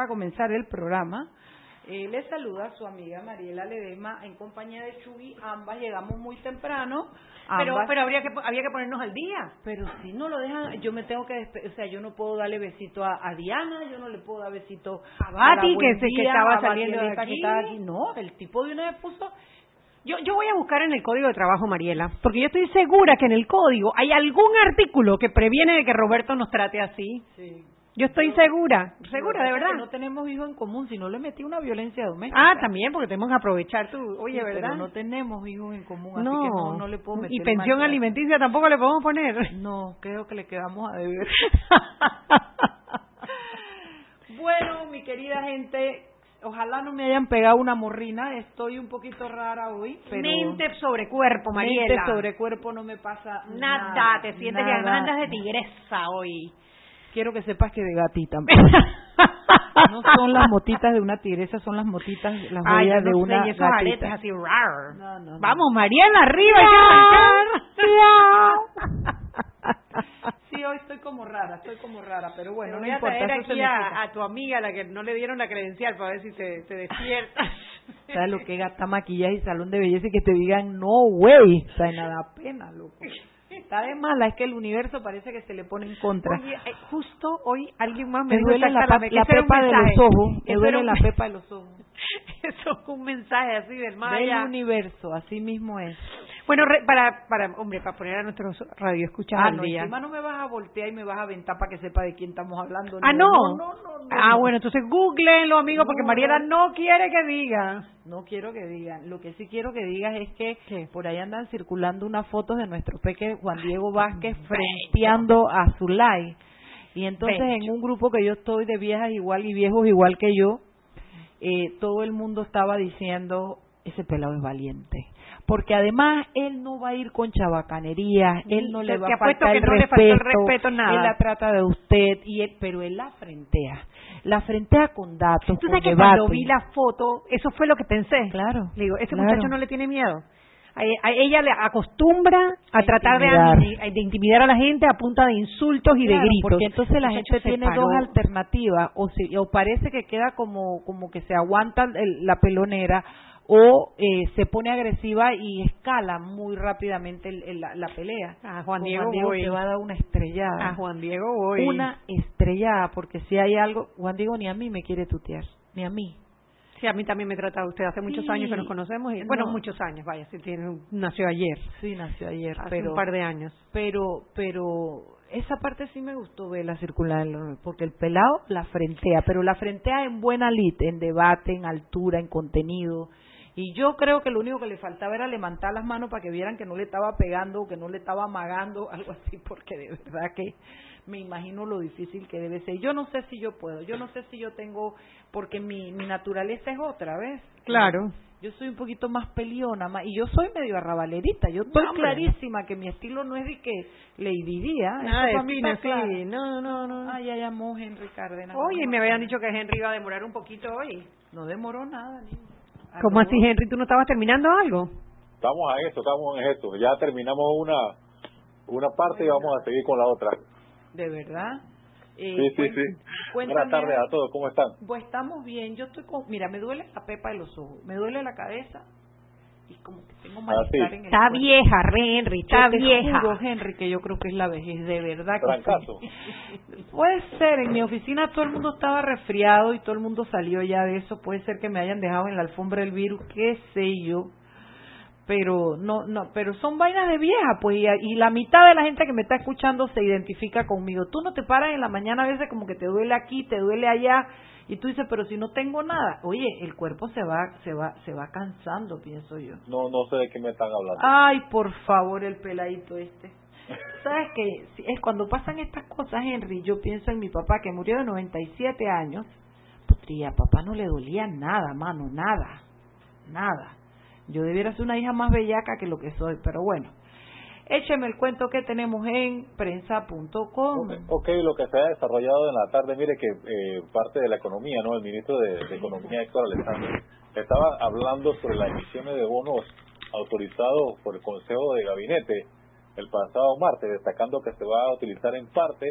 Para comenzar el programa, eh, les saluda su amiga Mariela Ledema en compañía de Chugui. Ambas llegamos muy temprano. Pero, ambas- pero habría que, había que ponernos al día. pero si no lo dejan, yo me tengo que despe- o sea, yo no puedo darle besito a, a Diana, yo no le puedo dar besito A Bati, que se- que estaba a saliendo de aquí. No, el tipo de una vez puso Yo, yo voy a buscar en el código de trabajo, Mariela, porque yo estoy segura que en el código hay algún artículo que previene de que Roberto nos trate así. Sí. Yo estoy segura, segura, de verdad. que No tenemos hijos en común, si no le metí una violencia doméstica. Ah, también, porque tenemos que aprovechar tu... Oye, Sí, ¿verdad? Pero no tenemos hijos en común, así no. que no, no le puedo meter Y pensión alimenticia tampoco le podemos poner. No, creo que le quedamos a deber. bueno, mi querida gente, ojalá no me hayan pegado una morrina. Estoy un poquito rara hoy, pero Mente sobre cuerpo, Mariela. mente sobre cuerpo no me pasa Nada, nada. te sientes nada. que andas de tigresa hoy. Quiero que sepas que de gatita. no son las motitas de una tigresa, son las motitas, las Ay, joyas de una y esos gatita. así, rar. No, no, no. Vamos, Mariela, arriba. Sí, hoy estoy como rara, estoy como rara, pero bueno, Te no voy a traer aquí a tu amiga, la que no le dieron la credencial, para ver si se, se despierta. ¿Sabes lo que gasta maquillaje y salón de belleza y que te digan no, güey? O sea, nada pena, loco. Está de mala, es que el universo parece que se le pone en contra. Oye, eh, justo hoy alguien más me me duele la, la un pepa de los ojos, me duele un- la pepa de los ojos. Eso es un mensaje así del más Del universo, así mismo es. Bueno, re- para, para, hombre, para poner a nuestros radioescuchas Ah, al no, día. encima no me vas a voltear y me vas a aventar para que sepa de quién estamos hablando. Ah, no. Ah, no. bueno, entonces googleenlo, amigo, porque Mariela no. quiere que diga. No quiero que digan. Lo que sí quiero que digas es que ¿Qué? por ahí andan circulando unas fotos de nuestro peque Juan Diego Vázquez frenteando a Zulay. Y entonces Bello. en un grupo que yo estoy de viejas igual y viejos igual que yo, eh, todo el mundo estaba diciendo, ese pelado es valiente. Porque además él no va a ir con chabacanerías, él no le va a faltar que el no le faltó respeto, el respeto, nada. él la trata de usted, y él, pero él la frentea. La frentea con datos, Tú con sabes que debate. cuando vi la foto, eso fue lo que pensé. Claro, Le digo, ese claro. muchacho no le tiene miedo. A, a ella le acostumbra a, A tratar de, intimidar. ami- de intimidar a la gente a punta de insultos y de gritos. Porque entonces la gente tiene paró. dos alternativas, o, si- o parece que queda como, como que se aguanta el- la pelonera, o eh, se pone agresiva y escala muy rápidamente el- el- la, la pelea. A Juan Diego voy. te va a dar una estrellada. A Juan Diego voy. Una estrellada, porque si hay algo, Juan Diego ni a mí me quiere tutear, ni a mí. Sí, a mí también me trata usted. Hace muchos Sí. años que nos conocemos. Y, bueno, No. muchos años, vaya, si tiene, nació ayer. Sí, nació ayer, Hace pero un par de años. pero pero esa parte sí me gustó verla circular porque el pelado la frentea pero la frentea en buena lid en debate en altura en contenido y yo creo que lo único que le faltaba era levantar las manos para que vieran que no le estaba pegando que no le estaba amagando algo así porque de verdad que me imagino lo difícil que debe ser yo no sé si yo puedo yo no sé si yo tengo porque mi mi naturaleza es otra ves Claro. yo soy un poquito más peliona más, y yo soy medio arrabalerita. Yo estoy clarísima que mi estilo no es de que Lady Di, ¿ah? Nada de fina, sí. No, no, no. Ah, ya llamó Henry Cárdenas. Oye, me habían dicho que Henry iba a demorar un poquito hoy. No demoró nada, niño. ¿Cómo Arrobó. así, Henry? ¿Tú no estabas terminando algo? Estamos a esto, estamos en esto. Ya terminamos una una parte y vamos a seguir con la otra. De verdad. Eh, Sí, sí, sí. Buenas tardes a todos, ¿cómo están? Pues estamos bien. Yo estoy con. Mira, me duele la pepa de los ojos, me duele la cabeza y como que tengo malestar sí. en el Está cuerpo. vieja, Henry, está Yo te vieja. juro, Henry, que yo creo que es la vejez, de verdad que sí. Puede ser, en mi oficina todo el mundo estaba resfriado y todo el mundo salió ya de eso. Puede ser que me hayan dejado en la alfombra el virus, qué sé yo. Pero no, no, pero son vainas de vieja, pues, y, y la mitad de la gente que me está escuchando se identifica conmigo. Tú no te paras en la mañana a veces como que te duele aquí, te duele allá, Y tú dices, pero si no tengo nada, oye, el cuerpo se va, se va, se va cansando, pienso yo. No, no sé de qué me están hablando. Ay, por favor, el peladito este. ¿Sabes qué? Es cuando pasan estas cosas, Henry, yo pienso en mi papá que murió de 97 años. Putría, papá no le dolía nada, mano, nada, nada. Yo debiera ser una hija más bellaca que lo que soy, pero bueno. Écheme el cuento que tenemos en prensa.com. Ok, lo que se ha desarrollado en la tarde, mire que eh, parte de la economía, ¿no? El ministro de, de Economía, Héctor Alexander, estaba hablando sobre las emisiones de bonos autorizados por el Consejo de Gabinete el pasado martes, destacando que se va a utilizar en parte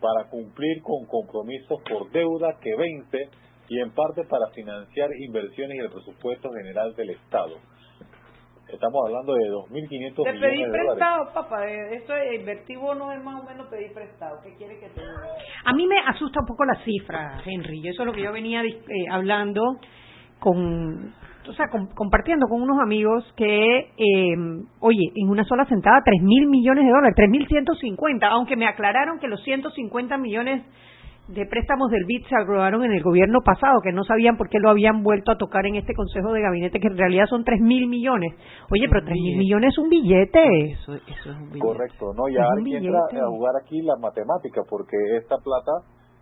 para cumplir con compromisos por deuda que vence y en parte para financiar inversiones y el presupuesto general del Estado. Estamos hablando de 2.500 millones de Te pedí dólares. prestado, papá. eh, Eso es invertir bonos es más o menos pedir prestado. ¿Qué quiere que te diga? A mí me asusta un poco la cifra, Henry. Eso es lo que yo venía dis- eh, hablando con, o sea, com- compartiendo con unos amigos que, eh, oye, en una sola sentada, tres mil millones de dólares, tres mil ciento cincuenta, aunque me aclararon que los 150 millones de préstamos del BID se aprobaron en el gobierno pasado, que no sabían por qué lo habían vuelto a tocar en este Consejo de Gabinete, que en realidad son tres mil millones. Oye, pero tres mil millones es un billete. Eso, eso es un billete. Correcto, ¿no? Ya que entra a jugar aquí la matemática, porque esta plata,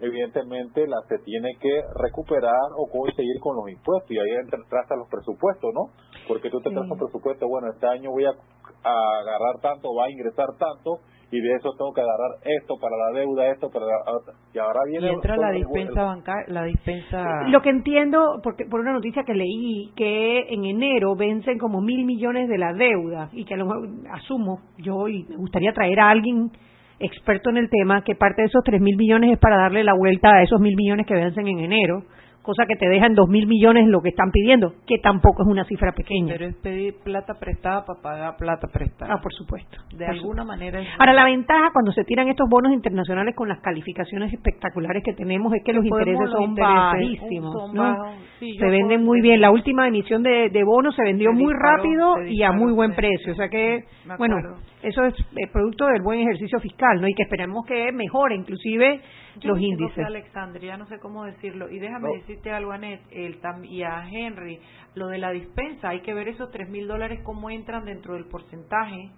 evidentemente, la se tiene que recuperar o conseguir con los impuestos, y ahí entra, trazas los presupuestos, ¿no? Porque tú te trazas un presupuesto, bueno, este año voy a, a agarrar tanto, va a ingresar tanto, y de eso tengo que agarrar esto para la deuda, esto para la otra. Y ahora Y viene... entra todo la dispensa bancaria, la dispensa... Lo que entiendo, porque por una noticia que leí, que en enero vencen como mil millones de la deuda y que a lo mejor, asumo yo y me gustaría traer a alguien experto en el tema que parte de esos tres mil millones es para darle la vuelta a esos mil millones que vencen en enero, cosa que te deja en dos mil millones lo que están pidiendo, que tampoco es una cifra pequeña. Pero es pedir plata prestada para pagar plata prestada. ah, por supuesto. de por alguna manera... es- Ahora, la ventaja cuando se tiran estos bonos internacionales con las calificaciones espectaculares que tenemos es que los intereses los son intereses, bajísimos. son ¿no? bajos. Sí, yo se venden puedo muy bien. La última emisión de, de bonos se vendió Se muy disparó, rápido y a muy buen precio. O sea que, bueno, eso es eh, producto del buen ejercicio fiscal, ¿no? Y que esperemos que mejore inclusive Yo los índices. Alexandre, ya no sé cómo decirlo. Y déjame No. Decirte algo, Anet, el, tam- y a Henry, lo de la dispensa, hay que ver esos tres mil dólares cómo entran dentro del porcentaje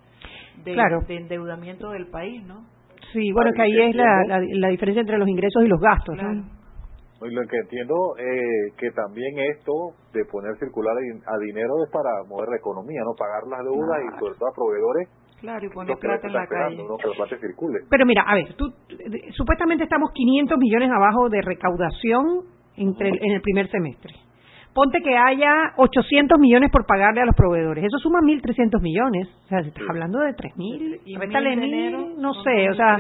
de, Claro. de endeudamiento del país, ¿no? Sí, bueno, que ahí es la, la, la diferencia entre los ingresos y los gastos, Claro. ¿no? Y Lo que entiendo eh, que también esto de poner circular a dinero es para mover la economía, no pagar las deudas y sobre todo a proveedores Claro, y poner plata en la calle. ¿no? que la plata circule. Pero mira, a ver, tú, eh, supuestamente estamos 500 millones abajo de recaudación entre el- en el primer semestre. Ponte que haya 800 millones por pagarle a los proveedores. Eso suma 1.300 millones. O sea, si estás hablando de 3.000, Y mil enero, no sé, o sea,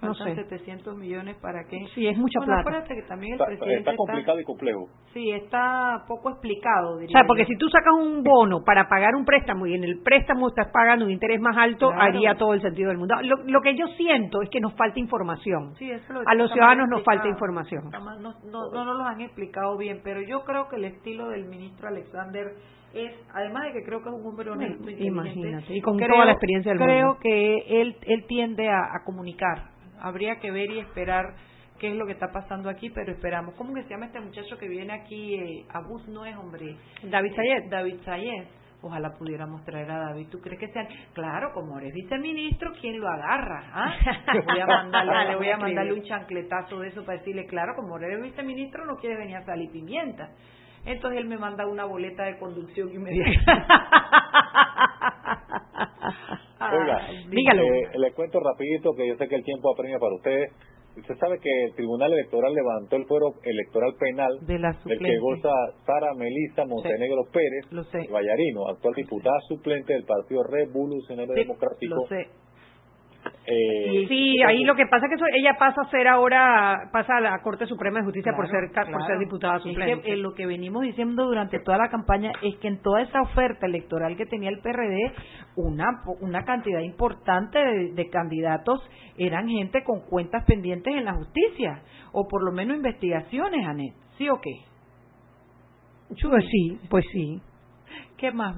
1.300, no sé. 700 millones para qué. Sí, es mucha Bueno, plata. acuérdate que también el Está, presidente está complicado y complejo. Sí, está poco explicado, O sea, porque yo. si tú sacas un bono para pagar un préstamo y en el préstamo estás pagando un interés más alto, Claro. haría todo el sentido del mundo. Lo, lo que yo siento es que nos falta información. Sí, eso es lo que a los ciudadanos nos falta información. Mal, No, no, no nos los han explicado bien, pero yo creo que el estilo del ministro Alexander es, además de que creo que es un hombre honesto, inteligente, imagínate, y con creo- toda la experiencia del Creo mundo. que él, él tiende a, a comunicar. Habría que ver y esperar qué es lo que está pasando aquí, pero esperamos. ¿Cómo que se llama este muchacho que viene aquí? Eh, Abus no es, hombre. David Sayed. David Sayed. Ojalá pudiéramos traer a David. ¿Tú crees que sean? Claro, como eres viceministro, ¿quién lo agarra? ¿Ah? Le voy a mandarle, le voy a mandarle un chancletazo de eso para decirle, claro, como eres viceministro, no quieres venir a salir pimienta. Entonces él me manda una boleta de conducción inmediata. Dígalo. eh, le cuento rapidito que yo sé que el tiempo apremia para ustedes. Usted sabe que el Tribunal Electoral levantó el fuero electoral penal De la del que goza Sara Melisa Montenegro Pérez, Lo sé. Vallarino, actual diputada suplente del Partido Revolucionario Sí, Democrático. Eh, Sí, ahí lo que pasa es que eso- ella pasa a ser ahora, pasa a la Corte Suprema de Justicia por ser por ser diputada Es que, suplente. eh, lo que venimos diciendo durante toda la campaña es que en toda esa oferta electoral que tenía el PRD, una, una cantidad importante de, de candidatos eran gente con cuentas pendientes en la justicia, o por lo menos investigaciones, Anet. ¿Sí o qué? Pues sí, pues sí. ¿Qué más?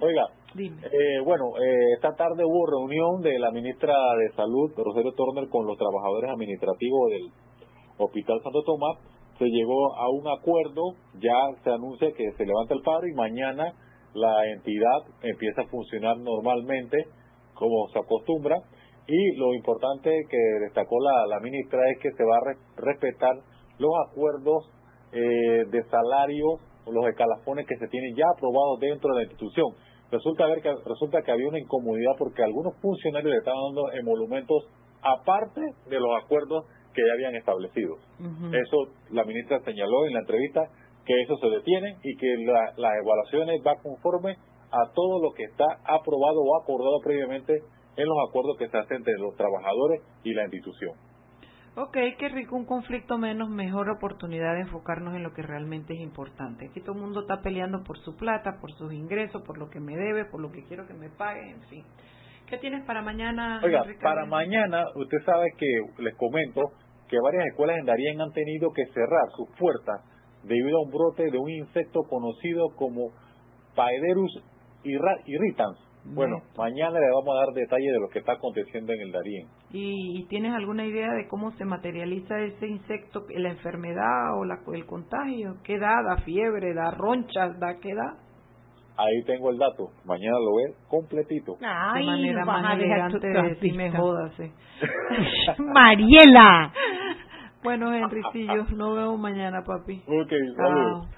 Oiga, Eh, bueno, eh, esta tarde hubo reunión de la ministra de Salud, Rosario Turner, con los trabajadores administrativos del Hospital Santo Tomás. Se llegó a un acuerdo, ya se anuncia que se levanta el paro y mañana la entidad empieza a funcionar normalmente como se acostumbra. Y lo importante que destacó la, ministra es que se va a respetar los acuerdos eh, de salarios los escalafones que se tienen ya aprobados dentro de la institución. Resulta, ver que, resulta que había una incomodidad porque algunos funcionarios le estaban dando emolumentos aparte de los acuerdos que ya habían establecido. Eso la ministra señaló en la entrevista que eso se detiene y que la, las evaluaciones va conforme a todo lo que está aprobado o acordado previamente en los acuerdos que se hacen entre los trabajadores y la institución. Ok, qué rico, un conflicto menos, mejor oportunidad de enfocarnos en lo que realmente es importante. Aquí todo el mundo está peleando por su plata, por sus ingresos, por lo que me debe, por lo que quiero que me pague, en fin. ¿Qué tienes para mañana? Oiga, para mañana, usted sabe que les comento que varias escuelas en Darien han tenido que cerrar sus puertas debido a un brote de un insecto conocido como Paederus irritans bueno, mañana le vamos a dar detalle de lo que está aconteciendo en el Darién. ¿Y, tienes alguna idea de cómo se materializa ese insecto, la enfermedad o la, el contagio? ¿Qué da? ¿Da fiebre? ¿Da ronchas? ¿Da qué da? Ahí tengo el dato. Mañana lo ve completito. Ay, de manera más elegante de me jodas. Mariela. bueno, Henricillo, nos vemos mañana, papi. Ok, saludos.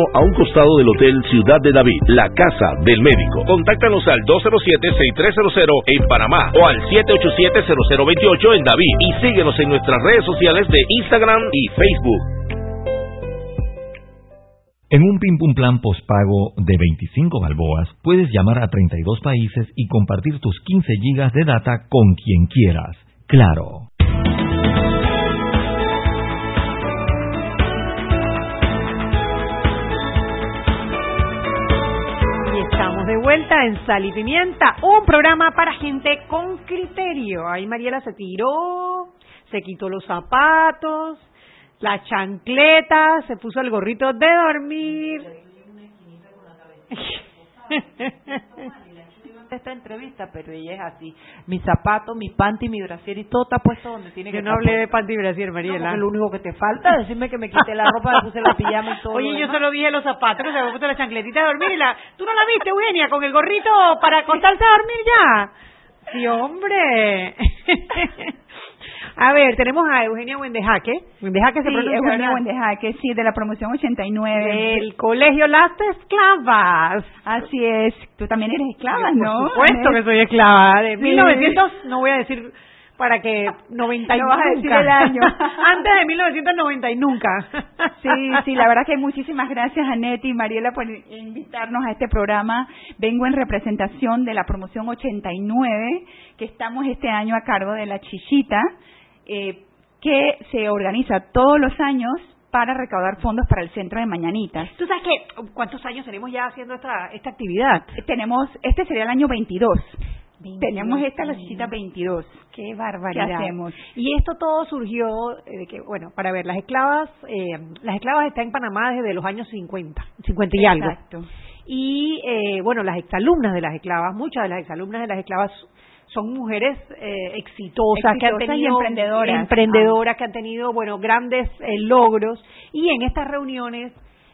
a un costado del Hotel Ciudad de David, la casa del médico. Contáctanos al 207-6300 en Panamá o al 787-0028 en David y síguenos en nuestras redes sociales de Instagram y Facebook. En un Pim Pum Plan postpago de 25 balboas, puedes llamar a 32 países y compartir tus 15 gigas de data con quien quieras. Claro. De vuelta en Sal y Pimienta, un programa para gente con criterio. Ahí Mariela se tiró, se quitó los zapatos, la chancleta, se puso el gorrito de dormir. esta entrevista, pero ella es así. Mi zapato, mi panty, mi brasier y todo está puesto donde tiene que Yo no estar hablé de panty y brasier, Mariela. porque lo único que te falta es decirme que me quité la ropa, me puse la pijama y todo. Oye, yo solo dije los zapatos, que se me puso la chancletita de dormir y la... ¿Tú no la viste, Eugenia, con el gorrito para acostarse a dormir ya? Sí, hombre. a ver, tenemos a Eugenia Wendejaque. Wendejaque se Sí, pronuncia, Eugenia. Wendejaque, sí, de la promoción 89. Del Colegio Las Esclavas. Así es. Tú también eres esclava, Yo, ¿no? Por supuesto que soy esclava. De Sí. 1900, no voy a decir para que 90 y No vas a decir nunca. el año. Antes de 1990 y nunca. Sí, sí, la verdad que muchísimas gracias a Neti y Mariela por invitarnos a este programa. Vengo en representación de la promoción 89, que estamos este año a cargo de la Chichita, eh, que se organiza todos los años para recaudar fondos para el centro de Mañanitas. ¿Tú sabes qué? ¿Cuántos años tenemos ya haciendo esta, esta actividad? Tenemos, este sería el año 22. 22 Tenemos esta la. Chichita 22. Qué barbaridad. ¿Qué hacemos? Y esto todo surgió eh, de que, bueno, para ver, las esclavas, eh, las esclavas están en Panamá desde los años 50, 50 y algo. Exacto. Y, eh, bueno, las exalumnas de las esclavas, muchas de las exalumnas de las esclavas son mujeres eh, exitosas, que han y tenido emprendedoras. emprendedoras, que han tenido bueno grandes eh, logros y en estas reuniones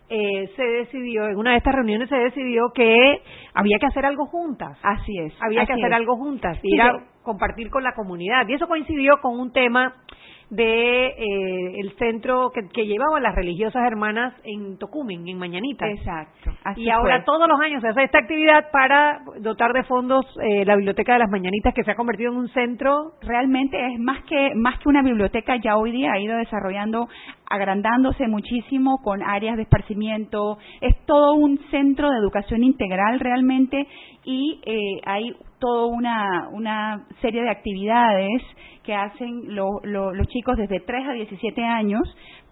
eh, se decidió en una de estas reuniones se decidió que había que hacer algo juntas Así es. había que hacer es. algo juntas de- compartir con la comunidad y eso coincidió con un tema de eh, el centro que, que llevaban las religiosas hermanas en Tocumen, en Mañanita. Exacto. así Y ahora fue. todos los años se hace esta actividad para dotar de fondos eh, la Biblioteca de las Mañanitas que se ha convertido en un centro realmente es más que más que una biblioteca ya hoy día ha ido desarrollando agrandándose muchísimo con áreas de esparcimiento es todo un centro de educación integral realmente y eh, hay toda una una serie de actividades que hacen lo- lo- los chicos desde 3 a 17 años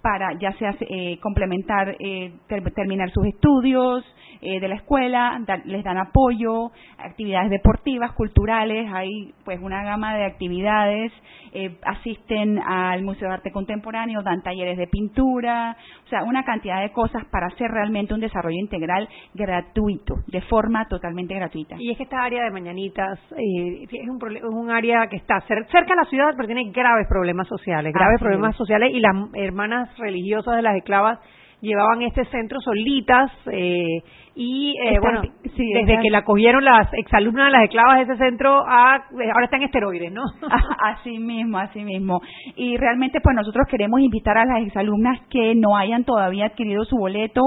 para ya sea eh, complementar, eh, ter- terminar sus estudios eh, de la escuela, dar- les dan apoyo, actividades deportivas, culturales, hay pues una gama de actividades, eh, asisten al Museo de Arte Contemporáneo, dan talleres de pintura, o sea, una cantidad de cosas para hacer realmente un desarrollo integral gratuito, de forma totalmente gratuita. Y es que esta área de Mañanitas eh, es, un, es un área que está cer- cerca de la ciudad, pero tiene graves problemas sociales, graves Así problemas es. sociales, y las hermanas religiosas de las esclavas llevaban este centro solitas eh, y eh, bueno sí, desde están- que la cogieron las exalumnas de las esclavas de ese centro a, eh, ahora está en esteroides no Así mismo, así mismo. Y realmente pues nosotros queremos invitar a las exalumnas que no hayan todavía adquirido su boleto.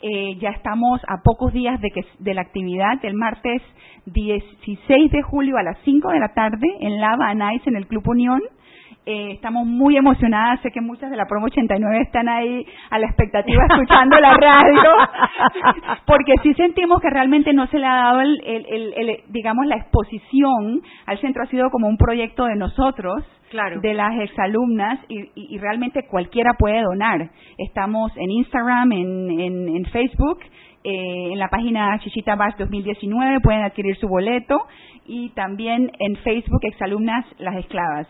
Eh, ya estamos a pocos días de que de la actividad del martes 16 de julio a las 5 de la tarde en Lava Nice en el Club Unión. Eh, estamos muy emocionadas, sé que muchas de la promo 89 están ahí a la expectativa escuchando la radio, porque sí sentimos que realmente no se le ha dado el, el- el- el- digamos la exposición al centro ha sido como un proyecto de nosotros, Claro. de las exalumnas y, y- y realmente cualquiera puede donar. Estamos en Instagram, en, en- en Facebook, eh, en la página Chichita Bash 2019 pueden adquirir su boleto y también en Facebook Exalumnas Las Esclavas.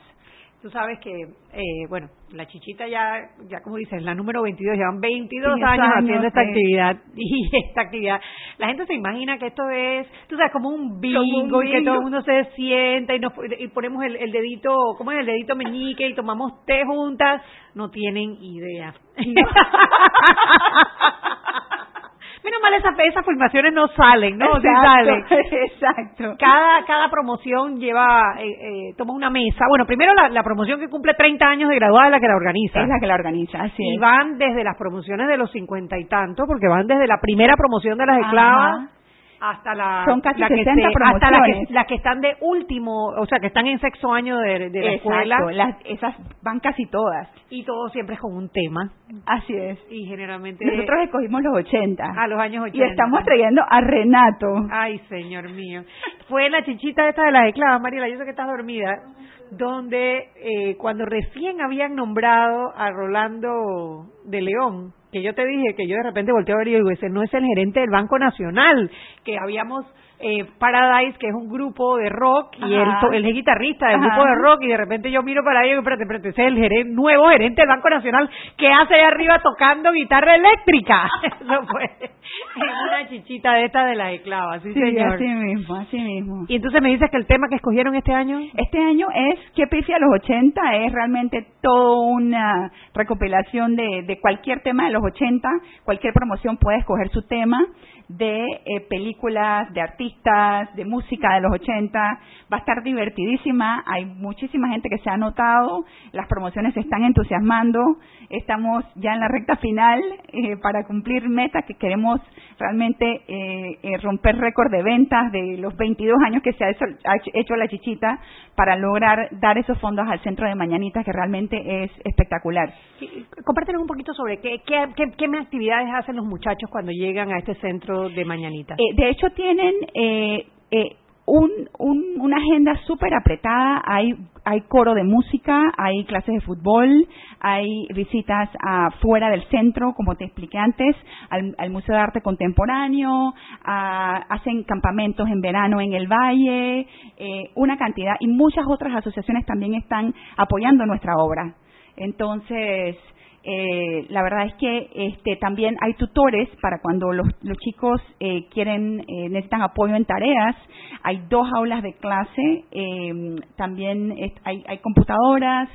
Tú sabes que, eh, bueno, la chichita ya, ya como dices, la número 22, llevan 22 Sí, años, años, haciendo esta sí. actividad. Y esta actividad, la gente se imagina que esto es, tú sabes, como un bingo, Como un y que todo el mundo se sienta y, nos, y ponemos el, el dedito, ¿cómo es el dedito meñique? Y tomamos té juntas. No tienen idea. Menos mal esas, esas filmaciones no salen, ¿no? Sí Exacto, salen. Exacto. Cada, cada promoción lleva, eh, eh, toma una mesa. Bueno, primero la, la promoción que cumple 30 años de graduada es la que la organiza. Es la que la organiza, así y es. van desde las promociones de los cincuenta y tanto, porque van desde la primera promoción de las esclavas hasta la, Son casi la que 60 se- hasta las que, las que están de último, o sea, que están en sexto año de, de la Exacto, escuela. las- esas van casi todas. Y todo siempre es con un tema. Así es. Y generalmente Nosotros escogimos los 80. a los años 80. Y estamos trayendo a Renato. Ay, señor mío. Fue la chichita esta de las esclavas, Mariela, yo sé que estás dormida, donde eh, cuando recién habían nombrado a Rolando de León, que yo te dije que yo de repente volteé a ver y digo, ese no es el gerente del Banco Nacional, que habíamos eh, Paradise, que es un grupo de rock, y él, él es guitarrista del Ajá. grupo de rock, y de repente yo miro para ahí y digo, espérate, espérate, ese es el gerente- nuevo gerente del Banco Nacional que hace ahí arriba tocando guitarra eléctrica. Eso fue una chichita de esta de las esclavas, sí, Sí, señor. así mismo, así mismo. Y entonces me dices que el tema que escogieron este año... Este año es que pifia a los 80 es realmente toda una recopilación de, de cualquier tema de los 80, cualquier promoción puede escoger su tema de eh, películas, de artistas, de música de los 80, va a estar divertidísima, hay muchísima gente que se ha anotado, las promociones se están entusiasmando, estamos ya en la recta final eh, para cumplir metas que queremos realmente eh, eh, romper récord de ventas de los 22 años que se ha hecho, ha hecho la chichita para lograr dar esos fondos al centro de Mañanitas que realmente es espectacular. Compártenos un poquito sobre qué, qué, qué, qué actividades hacen los muchachos cuando llegan a este centro de Mañanita. Eh, de hecho, tienen eh, eh, un, un- una agenda súper apretada. Hay, hay coro de música, hay clases de fútbol, hay visitas afuera del centro, como te expliqué antes, al, al Museo de Arte Contemporáneo, hacen campamentos en verano en el Valle, eh, una cantidad, y muchas otras asociaciones también están apoyando nuestra obra. Entonces, eh, la verdad es que este, también hay tutores para cuando los, los chicos eh, quieren eh, necesitan apoyo en tareas. Hay dos aulas de clase, eh, también hay, hay computadoras.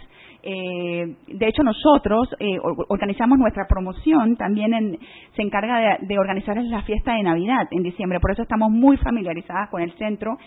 Eh, de hecho, nosotros eh, or- organizamos nuestra promoción, también en- se encarga de, de organizar la fiesta de Navidad en diciembre, por eso estamos muy familiarizadas con el centro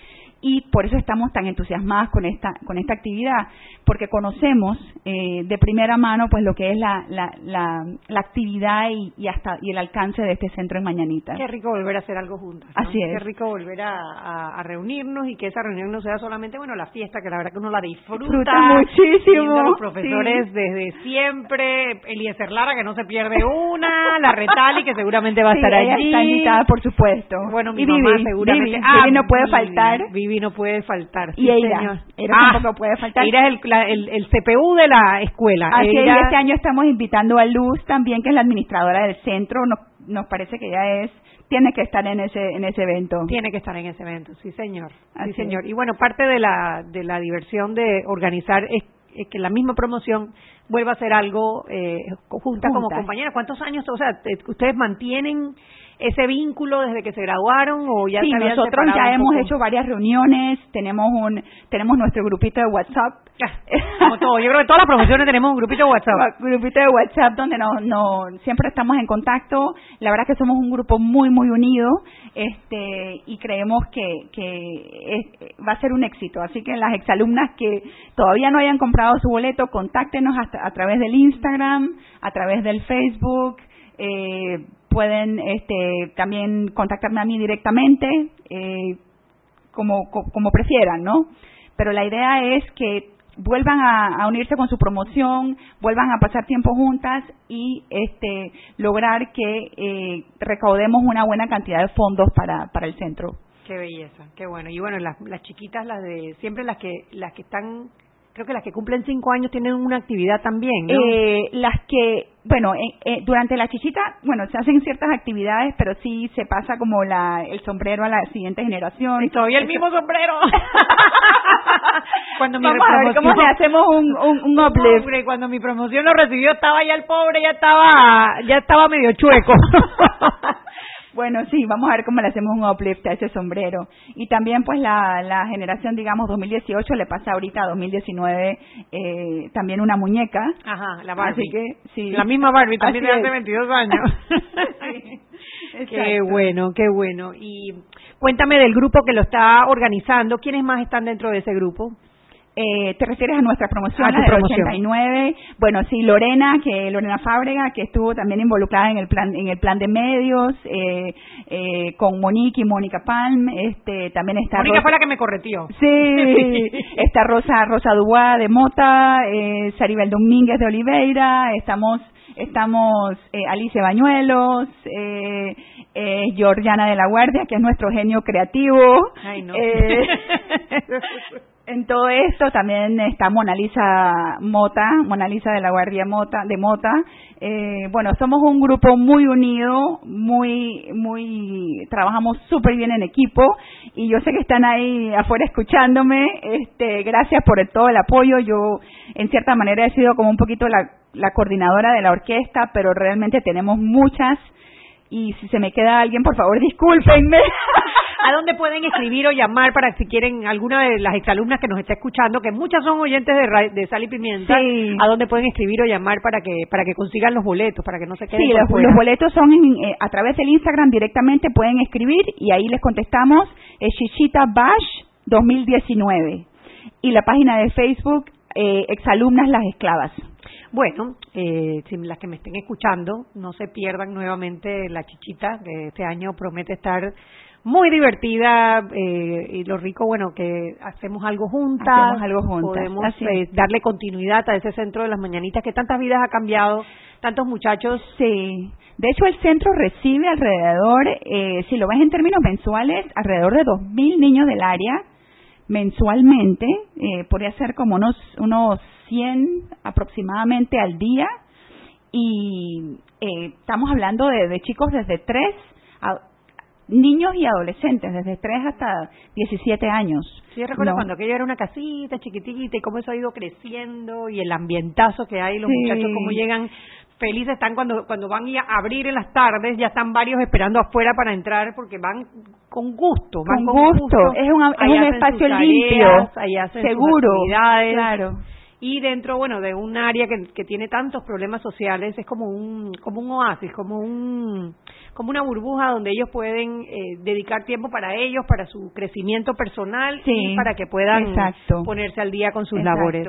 y por eso estamos tan entusiasmadas con esta con esta actividad porque conocemos eh, de primera mano pues lo que es la la, la, la actividad y, y hasta y el alcance de este centro en Mañanita Qué rico volver a hacer algo juntas. ¿no? Así es. Qué rico volver a, a- a reunirnos y que esa reunión no sea solamente, bueno, la fiesta, que la verdad que uno la disfruta. Disfruta muchísimo, profesores sí. desde siempre. Eliezer Lara, que no se pierde una. La Retali, que seguramente va a Sí, estar ella allí. está invitada por supuesto Bueno, mi y mamá Vivi, seguramente. Vivi, Vivi no puede faltar Vivi no puede faltar. y ella señor. ella Ah, tampoco puede faltar Ella es el, la- el, el CPU de la escuela. Así Ella- este año estamos invitando a Luz también, que es la administradora del centro. Nos, nos parece que ella es tiene que estar en ese en ese evento. Tiene que estar en ese evento, sí señor, Así sí señor. es. Y bueno, parte de la de la diversión de organizar es que la misma promoción vuelva a ser algo eh, juntas como compañeras. ¿Cuántos años, o sea, te- ustedes mantienen ese vínculo desde que se graduaron o ya sí, se nosotros ya hemos hecho varias reuniones, tenemos un tenemos nuestro grupito de WhatsApp. Como todo, yo creo que todas las promociones tenemos un grupito de WhatsApp. grupito de WhatsApp donde no, no siempre estamos en contacto. La verdad que somos un grupo muy muy unido, este y creemos que que es- va a ser un éxito. Así que las exalumnas que todavía no hayan comprado su boleto, contáctenos hasta a través del Instagram, a través del Facebook. Eh, pueden este, también contactarme a mí directamente, eh, como, co- como prefieran, ¿no? Pero la idea es que vuelvan a, a unirse con su promoción, vuelvan a pasar tiempo juntas y este lograr que eh, recaudemos una buena cantidad de fondos para, para el centro. Qué belleza, qué bueno. Y bueno, las, las chiquitas, las de siempre las que las que están, creo que las que cumplen cinco años tienen una actividad también, ¿no? Eh, las que, bueno, eh, eh, durante la chichita, bueno, se hacen ciertas actividades, pero sí se pasa como la, el sombrero a la siguiente generación. Y todavía el Eso- mismo sombrero. cuando mi Vamos a ver cómo le hacemos un, un, un uplift. Cuando mi promoción lo recibió estaba ya el pobre, ya estaba, ya estaba medio chueco. Bueno, sí, vamos a ver cómo le hacemos un uplift a ese sombrero. Y también, pues, la, la generación, digamos, 2018 le pasa ahorita a 2019 eh, también una muñeca. Ajá, la Barbie. Así que, sí. La misma Barbie también de hace es. 22 años. Qué Exacto. bueno, qué bueno. Y cuéntame del grupo que lo está organizando. ¿Quiénes más están dentro de ese grupo? Eh, ¿Te refieres a nuestra promoción, A la del promoción. 89? Bueno, sí, Lorena, que Lorena Fábrega, que estuvo también involucrada en el plan en el plan de medios, eh, eh, con Monique y Mónica Palm, este, también está Mónica fue la que me correteó. Sí, está Rosa Rosa Duá de Mota, eh, Saribel Domínguez de Oliveira, estamos estamos eh, Alicia Bañuelos, eh, eh, Georgiana de la Guardia, que es nuestro genio creativo. Ay, no. En todo esto también está Mona Lisa Mota, Mona Lisa de la Guardia Mota, de Mota. Eh, bueno, somos un grupo muy unido, muy, muy, trabajamos súper bien en equipo y yo sé que están ahí afuera escuchándome. Este, gracias por todo el apoyo. Yo, en cierta manera, he sido como un poquito la, la coordinadora de la orquesta, pero realmente tenemos muchas y si se me queda alguien, por favor, discúlpenme. ¿A dónde pueden escribir o llamar para si quieren alguna de las exalumnas que nos está escuchando, que muchas son oyentes de, de Sal y Pimienta, a dónde pueden escribir o llamar para que para que consigan los boletos, para que no se queden Sí, los, boletos son eh, a través del Instagram directamente, pueden escribir y ahí les contestamos, es Chichita Bash 2019. Y la página de Facebook, eh, Exalumnas Las Esclavas. Bueno, eh, si las que me estén escuchando, no se pierdan nuevamente la chichita, que este año promete estar muy divertida eh, y lo rico, bueno, que hacemos algo juntas, hacemos algo juntas. podemos eh, darle continuidad a ese centro de las mañanitas que tantas vidas ha cambiado, tantos muchachos. Sí, de hecho el centro recibe alrededor, eh, si lo ves en términos mensuales, alrededor de 2.000 niños del área mensualmente, eh, podría ser como unos, unos 100 aproximadamente al día. Y eh, estamos hablando de, de chicos desde 3 a niños y adolescentes, desde 3 hasta 17 años. Sí, recuerdo cuando aquello era una casita chiquitita y cómo eso ha ido creciendo y el ambientazo que hay, los muchachos cómo llegan felices están cuando cuando van a abrir en las tardes, ya están varios esperando afuera para entrar porque van con gusto, van con, gusto. Es, un, es un espacio limpio, seguro, claro y dentro bueno de un área que, que, tiene tantos problemas sociales es como un como un oasis como un como una burbuja donde ellos pueden eh, dedicar tiempo para ellos para su crecimiento personal y para que puedan ponerse al día con sus labores.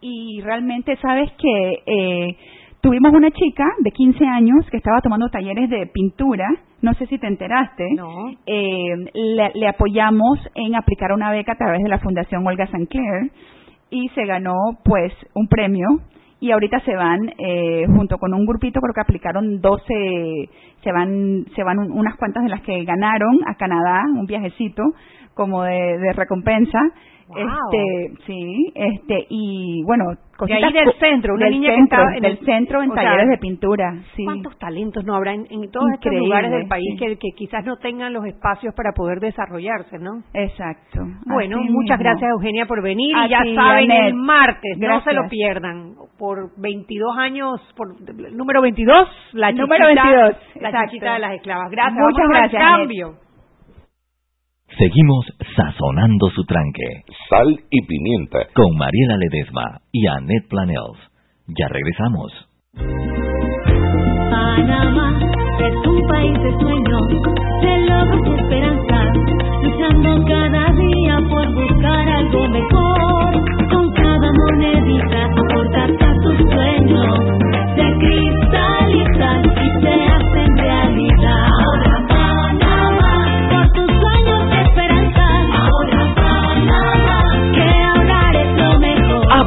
Y realmente sabes que eh, tuvimos una chica de 15 años que estaba tomando talleres de pintura. No sé si te enteraste, no. eh, le, le, apoyamos en aplicar una beca a través de la Fundación Olga Sancler y se ganó pues un premio. Y ahorita se van eh, junto con un grupito creo que aplicaron 12 se van se van unas cuantas de las que ganaron a Canadá un viajecito como de, de recompensa este, sí, este y bueno, cositas del centro, una niña que en el centro en talleres de pintura, sí. ¿Cuántos talentos no habrá en, todos estos lugares del país que, que, quizás no tengan los espacios para poder desarrollarse, ¿no? Exacto. Bueno, muchas gracias Eugenia por venir y ya saben el martes, no se lo pierdan. Por 22 años, por número 22, la número 22, la chiquita de las esclavas. Gracias. Muchas gracias. Cambio. Seguimos sazonando su tranque. Sal y pimienta. Con Mariela Ledesma y Annette Planels. Ya regresamos. Panamá es un país de sueños, de logros y esperanza, luchando cada día por buscar algo mejor.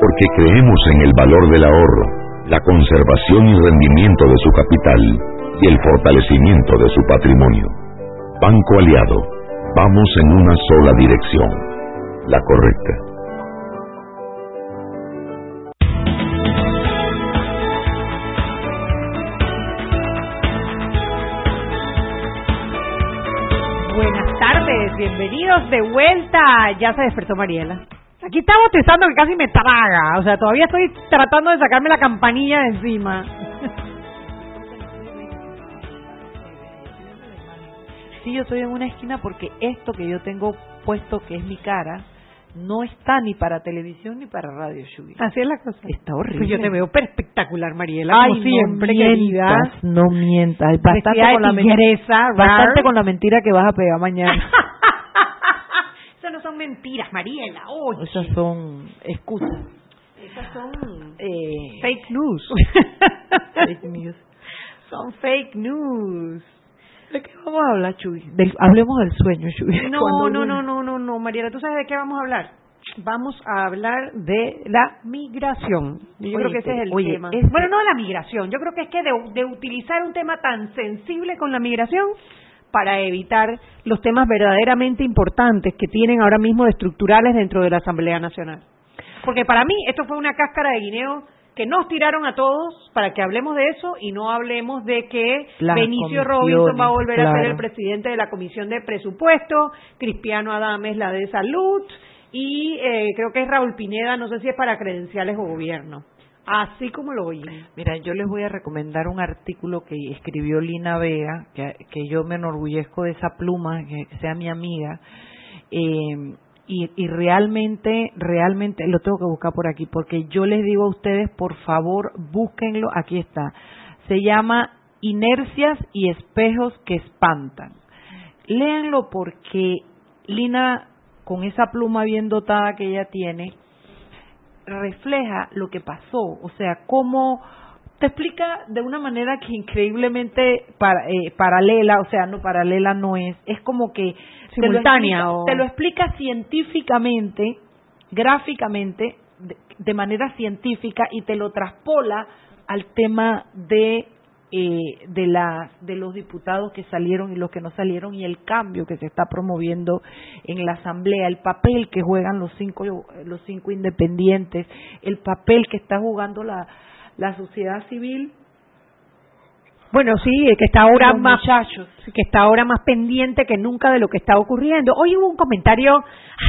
porque creemos en el valor del ahorro, la conservación y rendimiento de su capital y el fortalecimiento de su patrimonio. Banco Aliado, vamos en una sola dirección, la correcta. Bienvenidos de vuelta. Ya se despertó Mariela. Aquí estamos bostezando que casi me traga. O sea, todavía estoy tratando de sacarme la campanilla de encima. Sí, yo estoy en una esquina porque esto que yo tengo puesto, que es mi cara, no está ni para televisión ni para radio, Shubi. Así es la cosa. Está horrible. Pues yo te veo espectacular, Mariela. Ay, como siempre, no querida. mientas, no mientas. Bastante con, la bastante con la mentira que vas a pegar mañana. Mentiras, Mariela. Oye. Esas son excusas. Esas son Eh, fake news. fake news. son fake news. ¿De qué vamos a hablar, Chuy? Del- hablemos del sueño, Chuy. No, no, no, no, no, no, Mariela, ¿tú sabes de qué vamos a hablar? Vamos a hablar de la migración. Yo Oye, creo que ese es el oye, tema. este- Bueno, no de la migración. Yo creo que es que de, de utilizar un tema tan sensible con la migración para evitar los temas verdaderamente importantes que tienen ahora mismo de estructurales dentro de la Asamblea Nacional. Porque para mí esto fue una cáscara de guineo que nos tiraron a todos para que hablemos de eso y no hablemos de que Las Benicio Robinson va a volver a ser el presidente de la Comisión de Presupuesto, Cristiano Adames la de Salud y eh, creo que es Raúl Pineda, no sé si es para credenciales o gobierno. Así como lo oyen. Mira, yo les voy a recomendar un artículo que escribió Lina Vega, que, que yo me enorgullezco de esa pluma, que sea mi amiga, eh, y, y realmente, realmente lo tengo que buscar por aquí, porque yo les digo a ustedes, por favor, búsquenlo, aquí está. Se llama Inercias y espejos que espantan. Léanlo porque Lina, con esa pluma bien dotada que ella tiene, refleja lo que pasó, o sea, cómo te explica de una manera que increíblemente para- eh, paralela, o sea, no paralela no es, es como que te lo Simultánea explica- o- te lo explica científicamente, gráficamente, de, de manera científica y te lo traspola al tema de eh, de de los diputados que salieron y los que no salieron y el cambio que se está promoviendo en la asamblea el papel que juegan los cinco los cinco independientes el papel que está jugando la la sociedad civil Bueno, sí, que está ahora más muchachos. que está ahora más pendiente que nunca de lo que está ocurriendo. Hoy hubo un comentario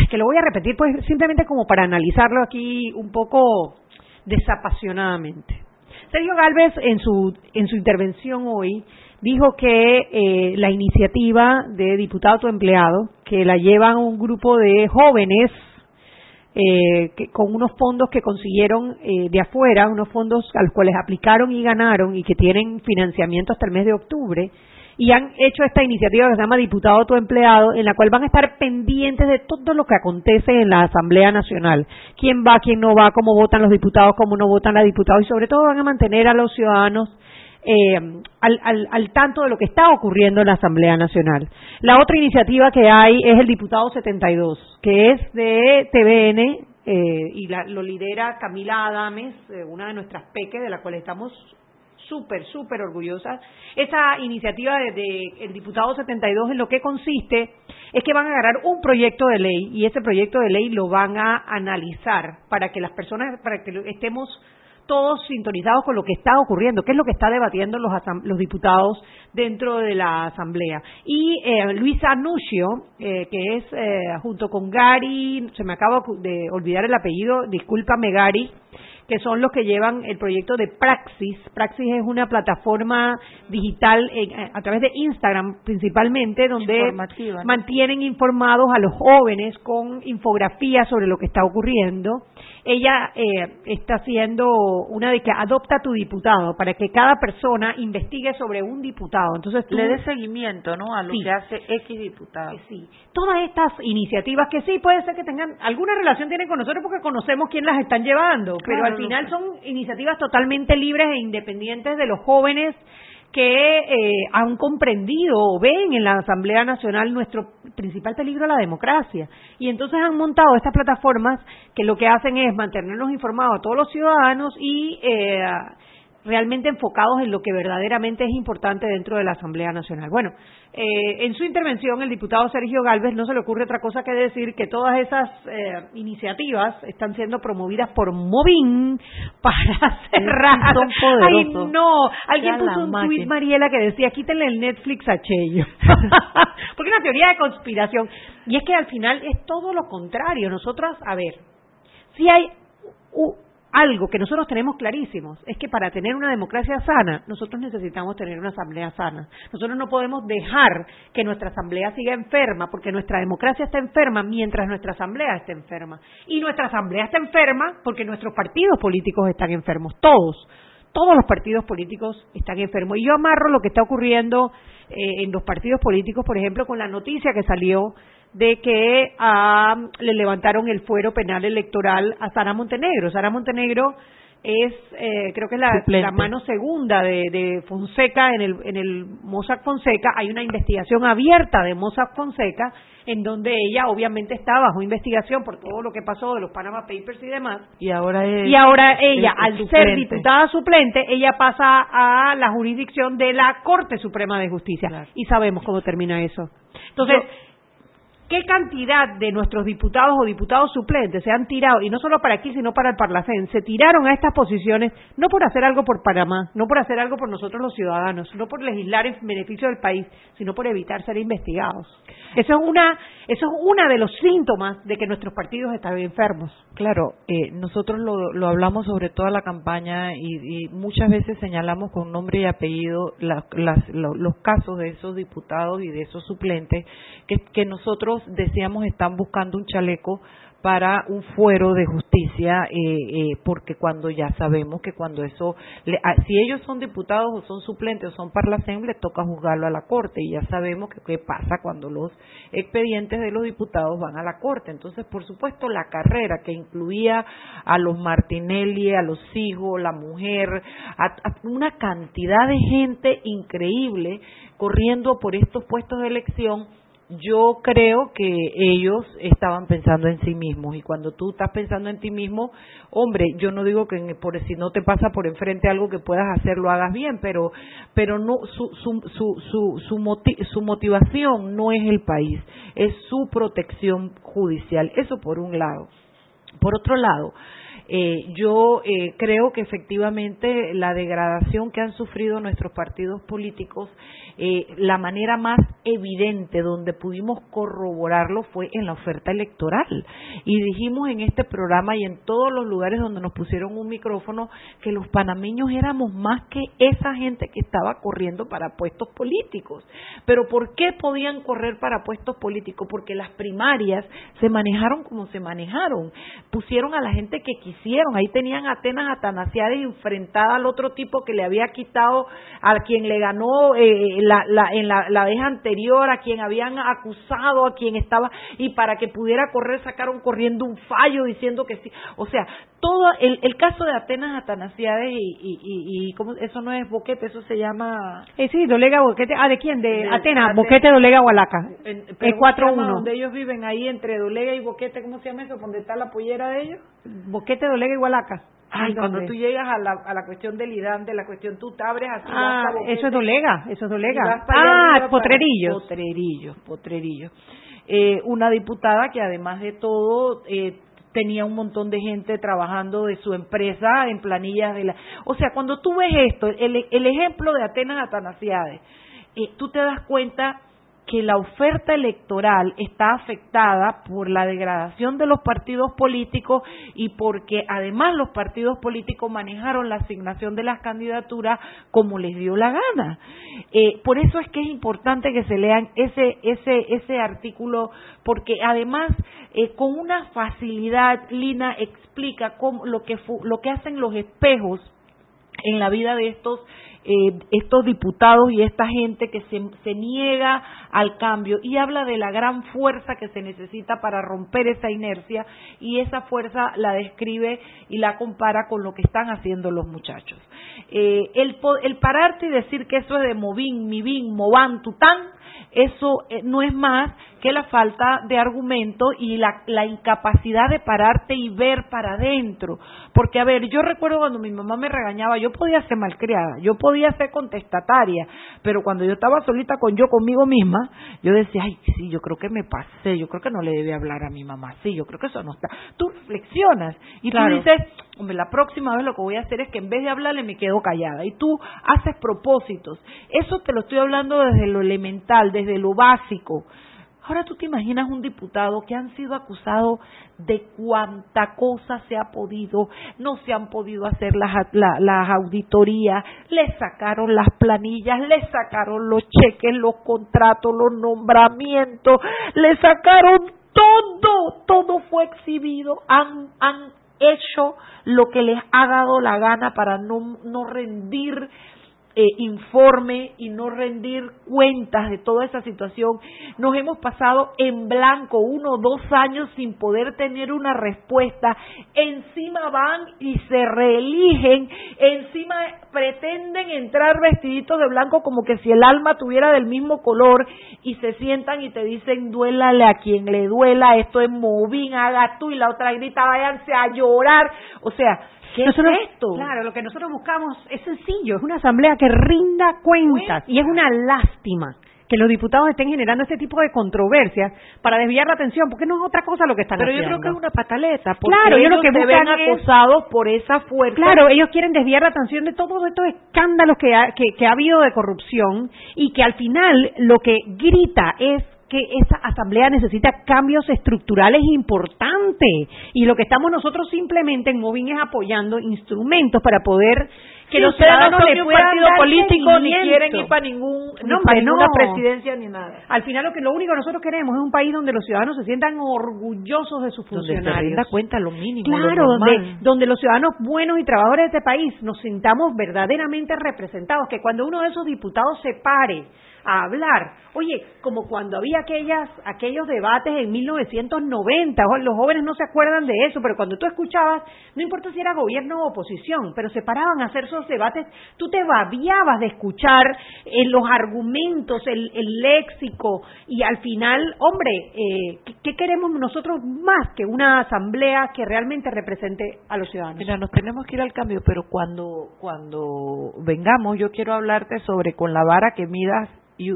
que lo voy a repetir pues simplemente como para analizarlo aquí un poco desapasionadamente. Sergio Galvez en su en su intervención hoy dijo que eh, la iniciativa de diputado tu empleado que la llevan un grupo de jóvenes eh, que, con unos fondos que consiguieron eh, de afuera, unos fondos a los cuales aplicaron y ganaron y que tienen financiamiento hasta el mes de octubre, y han hecho esta iniciativa que se llama Diputado tu empleado, en la cual van a estar pendientes de todo lo que acontece en la Asamblea Nacional. Quién va, quién no va, cómo votan los diputados, cómo no votan los diputados, y sobre todo van a mantener a los ciudadanos eh, al, al, al tanto de lo que está ocurriendo en la Asamblea Nacional. La otra iniciativa que hay es el diputado 72, que es de TVN eh, y la- lo lidera Camila Adames, eh, una de nuestras peques, de la cual estamos súper, súper orgullosas. Esa iniciativa de, de diputado 72 en lo que consiste es que van a agarrar un proyecto de ley y ese proyecto de ley lo van a analizar para que las personas, para que estemos todos sintonizados con lo que está ocurriendo, qué es lo que está debatiendo los, los diputados dentro de la Asamblea. Y eh, Luis Anuncio, eh, que es eh, junto con Gary, se me acaba de olvidar el apellido, discúlpame Gary, que son los que llevan el proyecto de Praxis. Praxis es una plataforma digital a través de Instagram principalmente, donde mantienen informados a los jóvenes con infografías sobre lo que está ocurriendo. Ella eh, está haciendo una de que adopta tu diputado para que cada persona investigue sobre un diputado. Entonces le dé seguimiento, ¿no? A lo que hace X diputado. Sí. Todas estas iniciativas que sí puede ser que tengan alguna relación tienen con nosotros porque conocemos quién las están llevando, pero al final son iniciativas totalmente libres e independientes de los jóvenes que eh, han comprendido o ven en la Asamblea Nacional nuestro principal peligro a la democracia. Y entonces han montado estas plataformas que lo que hacen es mantenernos informados a todos los ciudadanos y eh, realmente enfocados en lo que verdaderamente es importante dentro de la Asamblea Nacional. Bueno, eh, en su intervención el diputado Sergio Galvez no se le ocurre otra cosa que decir que todas esas eh, iniciativas están siendo promovidas por Movin para cerrar. Son Ay, no, alguien puso un tuit, Mariela, que decía quítenle el Netflix a Cheyo. Porque es una teoría de conspiración. Y es que al final es todo lo contrario. Nosotras, a ver, si hay algo que nosotros tenemos clarísimos es que para tener una democracia sana, nosotros necesitamos tener una asamblea sana. Nosotros no podemos dejar que nuestra asamblea siga enferma, porque nuestra democracia está enferma mientras nuestra asamblea está enferma. Y nuestra asamblea está enferma porque nuestros partidos políticos están enfermos, todos. Todos los partidos políticos están enfermos. Y yo amarro lo que está ocurriendo eh, en los partidos políticos, por ejemplo, con la noticia que salió de que ah, le levantaron el fuero penal electoral a Sara Montenegro. Sara Montenegro es, eh, creo que es la, mano segunda de, Fonseca en el, en el Mossack Fonseca. Hay una investigación abierta de Mossack Fonseca en donde ella obviamente está bajo investigación por todo lo que pasó de los Panama Papers y demás. Y ahora y ahora ella, al ser diputada suplente, ella pasa a la jurisdicción de la Corte Suprema de Justicia. Y sabemos cómo termina eso. Entonces, qué cantidad de nuestros diputados o diputados suplentes se han tirado, y no solo para aquí, sino para el Parlacén, se tiraron a estas posiciones no por hacer algo por Panamá, no por hacer algo por nosotros los ciudadanos, no por legislar en beneficio del país, sino por evitar ser investigados. Eso es una, eso es una de los síntomas de que nuestros partidos están enfermos. Claro, eh, nosotros lo, lo, hablamos sobre toda la campaña y, muchas veces señalamos con nombre y apellido los casos de esos diputados y de esos suplentes que, que nosotros decíamos están buscando un chaleco para un fuero de justicia, eh, eh, porque cuando ya sabemos que cuando eso, si ellos son diputados o son suplentes o son parlacén, le toca juzgarlo a la Corte y ya sabemos que qué pasa cuando los expedientes de los diputados van a la Corte. Entonces, por supuesto, la carrera que incluía a los Martinelli, a los hijos, la mujer, a una cantidad de gente increíble corriendo por estos puestos de elección, yo creo que ellos estaban pensando en sí mismos y cuando tú estás pensando en ti mismo, hombre, yo no digo que por si no te pasa por enfrente algo que puedas hacer lo hagas bien, pero pero no su su su su, su motivación no es el país, es su protección judicial. Eso por un lado. Por otro lado, eh, yo eh, creo que efectivamente la degradación que han sufrido nuestros partidos políticos eh, la manera más evidente donde pudimos corroborarlo fue en la oferta electoral. Y dijimos en este programa y en todos los lugares donde nos pusieron un micrófono que los panameños éramos más que esa gente que estaba corriendo para puestos políticos. Pero ¿por qué podían correr para puestos políticos? Porque las primarias se manejaron como se manejaron. Pusieron a la gente que quisieron. Ahí tenían a Atenas Atanasiades enfrentada al otro tipo que le había quitado a quien le ganó eh, la, la, en la, la, vez anterior, a quien habían acusado, a quien estaba, y para que pudiera correr sacaron corriendo un fallo diciendo que sí. O sea, todo el, el caso de Atenas Atanasiades y, y, y, ¿cómo? eso no es boquete, eso se llama... Eh, sí, Dolega Boquete, ah, ¿de quién? De, Atenas, Boquete, Dolega, Hualaca. es 4-1. Donde ellos viven ahí entre Dolega y Boquete, ¿cómo se llama eso? ¿Dónde está la pollera de ellos? Boquete, Dolega y Hualaca. Ay, cuando tú llegas a la, a la cuestión del de la cuestión, tú te abres así. Ah, eso es dolega, eso es dolega. Ah, potrerillos. Potrerillos, potrerillos. Eh, una diputada que además de todo eh, tenía un montón de gente trabajando de su empresa en planillas de la... O sea, cuando tú ves esto, el, el ejemplo de Atenas Atanasiades, eh, tú te das cuenta que la oferta electoral está afectada por la degradación de los partidos políticos y porque además los partidos políticos manejaron la asignación de las candidaturas como les dio la gana. Eh, por eso es que es importante que se lean ese ese ese artículo porque además eh, con una facilidad Lina explica cómo, lo que lo que hacen los espejos en la vida de estos eh, estos diputados y esta gente que se, se, niega al cambio y habla de la gran fuerza que se necesita para romper esa inercia y esa fuerza la describe y la compara con lo que están haciendo los muchachos. Eh, el, el pararte y decir que eso es de Movin, Mivin, Movan, Tután, eso eh, no es más que la falta de argumento y la, la, incapacidad de pararte y ver para adentro. Porque, a ver, yo recuerdo cuando mi mamá me regañaba, yo podía ser malcriada, yo podía ser contestataria, pero cuando yo estaba solita con yo, conmigo misma, yo decía, ay, sí, yo creo que me pasé, yo creo que no le debía hablar a mi mamá, sí, yo creo que eso no está. Tú reflexionas y tú dices, hombre, la próxima vez lo que voy a hacer es que en vez de hablarle me quedo callada. Y tú haces propósitos. Eso te lo estoy hablando desde lo elemental, desde lo básico. Ahora tú te imaginas un diputado que han sido acusados de cuánta cosa se ha podido, no se han podido hacer las, las auditorías, le sacaron las planillas, le sacaron los cheques, los contratos, los nombramientos, le sacaron todo, todo fue exhibido, han, han hecho lo que les ha dado la gana para no, no rendir eh, informe y no rendir cuentas de toda esa situación. Nos hemos pasado en blanco uno o dos años sin poder tener una respuesta. Encima van y se reeligen, encima pretenden entrar vestiditos de blanco como que si el alma tuviera del mismo color y se sientan y te dicen duélale a quien le duela, esto es movín, haga tú y la otra grita váyanse a llorar. O sea, ¿Qué es esto? Claro, lo que nosotros buscamos es sencillo, es una asamblea que rinda cuentas y es una lástima que los diputados estén generando este tipo de controversias para desviar la atención, porque no es otra cosa lo que están haciendo. Pero yo creo que es una pataleta, porque claro, ellos, lo que se ven acosados por esa fuerza. Claro, ellos quieren desviar la atención de todos estos escándalos que que ha habido de corrupción y que al final lo que grita es que esa asamblea necesita cambios estructurales importantes y lo que estamos nosotros simplemente en Movin es apoyando instrumentos para poder que los ciudadanos le puedan partido político ni quieren ir para ningún no, para ninguna presidencia ni nada. Al final lo que lo único que nosotros queremos es un país donde los ciudadanos se sientan orgullosos de sus funcionarios. Donde se cuenta lo mínimo. Claro, donde, donde los ciudadanos buenos y trabajadores de este país nos sintamos verdaderamente representados, que cuando uno de esos diputados se pare a hablar. Oye, como cuando había aquellas, aquellos debates en 1990, los jóvenes no se acuerdan de eso, pero cuando tú escuchabas, no importa si era gobierno o oposición, pero se paraban a hacer esos debates, tú te babiabas de escuchar eh, los argumentos, el, léxico, y al final, hombre, eh, ¿qué, queremos nosotros más que una asamblea que realmente represente a los ciudadanos? Mira, nos tenemos que ir al cambio, pero cuando, cuando vengamos, yo quiero hablarte sobre con la vara que midas y,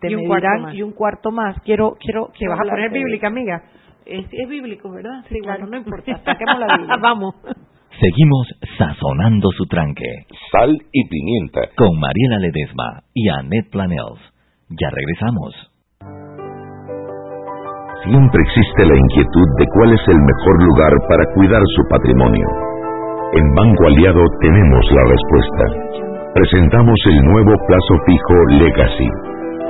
te un cuarto y un cuarto más. Quiero, quiero, que vas a poner bíblica, amiga. Es, es bíblico, ¿verdad? Sí, claro, no importa. Saquemos la Biblia. Vamos. Seguimos sazonando su tranque. Sal y pimienta. Con Mariela Ledesma y Annette Planels. Ya regresamos. Siempre existe la inquietud de cuál es el mejor lugar para cuidar su patrimonio. En Banco Aliado tenemos la respuesta presentamos el nuevo plazo fijo Legacy,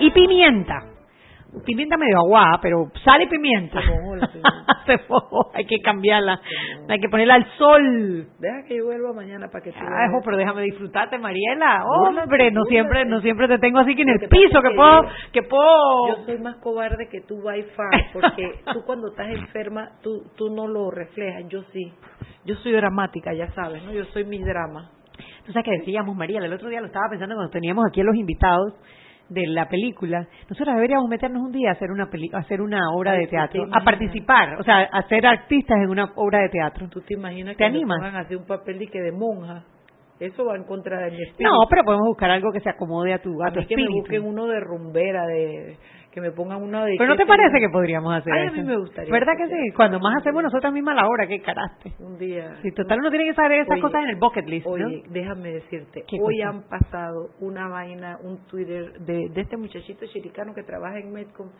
Y pimienta. Pimienta medio aguada, pero sal y pimienta. Se mojó, hay que cambiarla. Hay que ponerla al sol. Deja que yo vuelva mañana para que te Ah, hijo, pero déjame disfrutarte, Mariela. Hombre, Búrlate, no siempre, no siempre te tengo así que en el piso que que puedo, que puedo. Yo soy más cobarde que tú by far, porque tú cuando estás enferma, tú, tú no lo reflejas, yo sí. Yo soy dramática, ya sabes, ¿no? Yo soy mi drama. Tú sabes que decíamos, Mariela, el otro día lo estaba pensando cuando teníamos aquí a los invitados de la película. Nosotros deberíamos meternos un día a hacer una peli- a hacer una obra Ay, de ¿tú teatro, te a participar, o sea, a ser artistas en una obra de teatro. ¿Tú te imaginas ¿Te que animas? pongan así un papel de que de monja? Eso va en contra de mi espíritu. No, pero podemos buscar algo que se acomode a tu, a a tu mí que me espíritu. busquen uno de rumbera, de que me pongan uno de... Pero ¿no te parece que podríamos hacer Ay, a eso? mí me gustaría. ¿Verdad que sí? Cuando más hacemos nosotras mismas la hora, qué caraste. Un día. Sí, total, uno tiene que saber esas Oye, cosas en el bucket list, ¿no? Oye, déjame decirte, ¿Qué hoy cosa? han pasado una vaina, un Twitter de, de este muchachito chiricano que trabaja en Medcom.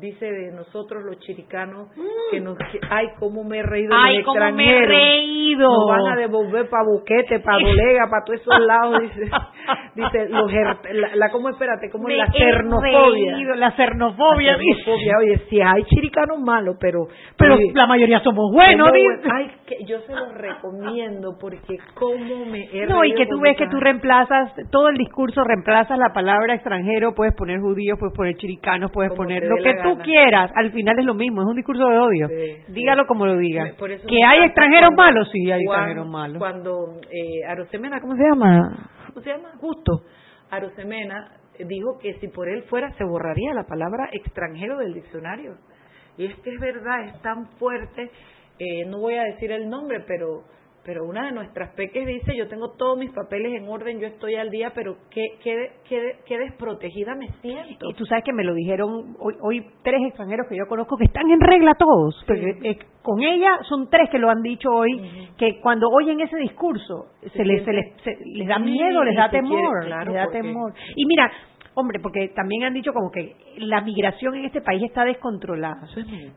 Dice de nosotros los chiricanos que nos. Que, ay, cómo me he reído. Mm. Ay, los cómo me he extranjeros. reído. Nos van a devolver para Boquete, para Dolega, para todos esos lados. Dice, dice los la, la, ¿cómo espérate? ¿Cómo Me la cernofobia? reído, la cernofobia, La cernofobia. Oye, si hay chiricanos malos, pero. Pero oye, la mayoría somos buenos, dice. Ay, que yo se los recomiendo porque cómo me he No, y que tú ves que tú reemplazas, todo el discurso reemplazas la palabra extranjero, puedes poner judíos, puedes poner chiricanos, puedes Como poner lo que la tú quieras, al final es lo mismo, es un discurso de odio. Sí, sí. Dígalo como lo diga. Me- por eso Que hay extranjeros cuando- malos, sí, hay cuando- extranjeros malos. Cuando eh, Arosemena, ¿cómo se llama? ¿Cómo se llama? Justo. Arosemena dijo que si por él fuera se borraría la palabra extranjero del diccionario. Y es que es verdad, es tan fuerte. eh, no voy a decir el nombre, pero pero una de nuestras peques dice, yo tengo todos mis papeles en orden, yo estoy al día, pero qué, qué, qué, qué desprotegida me siento. Y tú sabes que me lo dijeron hoy, hoy tres extranjeros que yo conozco que están en regla todos. Eh, con ella son tres que lo han dicho hoy, que cuando oyen ese discurso se, les, se, les, se- les da miedo, les da quiere- temor. claro, les da temor. Y mira, hombre, porque también han dicho como que la migración en este país está descontrolada.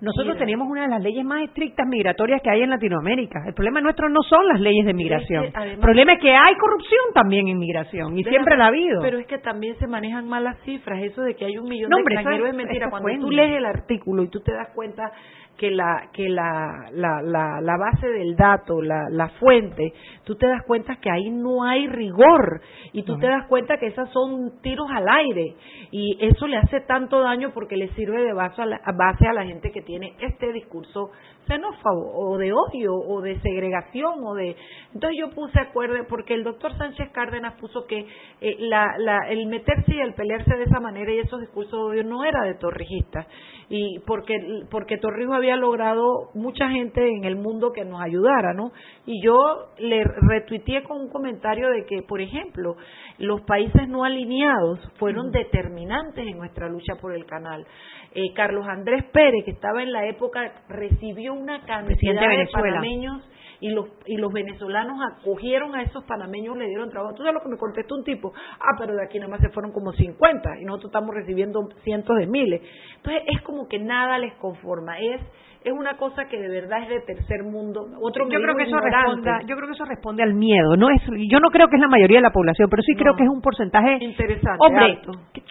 Nosotros tenemos una de las leyes más estrictas migratorias que hay en Latinoamérica. El problema nuestro no son las leyes de migración. además- El problema es que hay corrupción también en migración y Déjame- siempre la ha habido. Pero es que también se manejan mal las cifras. Eso de que hay un millón No, de hombre, extranjeros es- mentira. Cuando tú lees el artículo y tú te das cuenta que la que la, la, la, la base del dato, la, la fuente, tú te das cuenta que ahí no hay rigor y tú te das cuenta que esas son tiros al aire y eso le hace tanto daño porque le sirve de base a la, base a la gente que tiene este discurso xenófobo o de odio o de segregación o de entonces yo puse acuerdo porque el doctor Sánchez Cárdenas puso que eh, la, la, el meterse y el pelearse de esa manera y esos discursos de odio no era de torrijistas y porque porque Torrijos había logrado mucha gente en el mundo que nos ayudara no y yo le retuiteé con un comentario de que por ejemplo los países no alineados fueron determinantes en nuestra lucha por el canal. Eh, Carlos Andrés Pérez que estaba en la época recibió una cantidad de panameños y los y los venezolanos acogieron a esos panameños le dieron trabajo. ¿Tú sabes lo que me contestó un tipo? Ah, pero de aquí nada más se fueron como 50 y nosotros estamos recibiendo cientos de miles. Entonces es como que nada les conforma. Es es una cosa que de verdad es de tercer mundo. Otro yo creo que eso responde, yo creo que eso responde al miedo, no es yo no creo que es la mayoría de la población, pero sí creo que es un porcentaje interesante, hombre,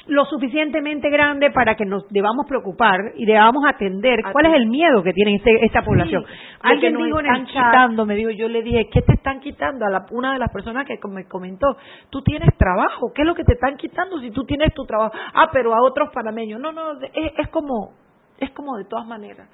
lo suficientemente grande para que nos debamos preocupar y debamos atender cuál es el miedo que tiene este, esta población. Alguien dijo en el quitando, me dijo, yo le dije, ¿qué te están quitando? A la, una de las personas que me comentó, tú tienes trabajo, ¿qué es lo que te están quitando si tú tienes tu trabajo? Ah, pero a otros panameños. No, no, es, es como es como de todas maneras.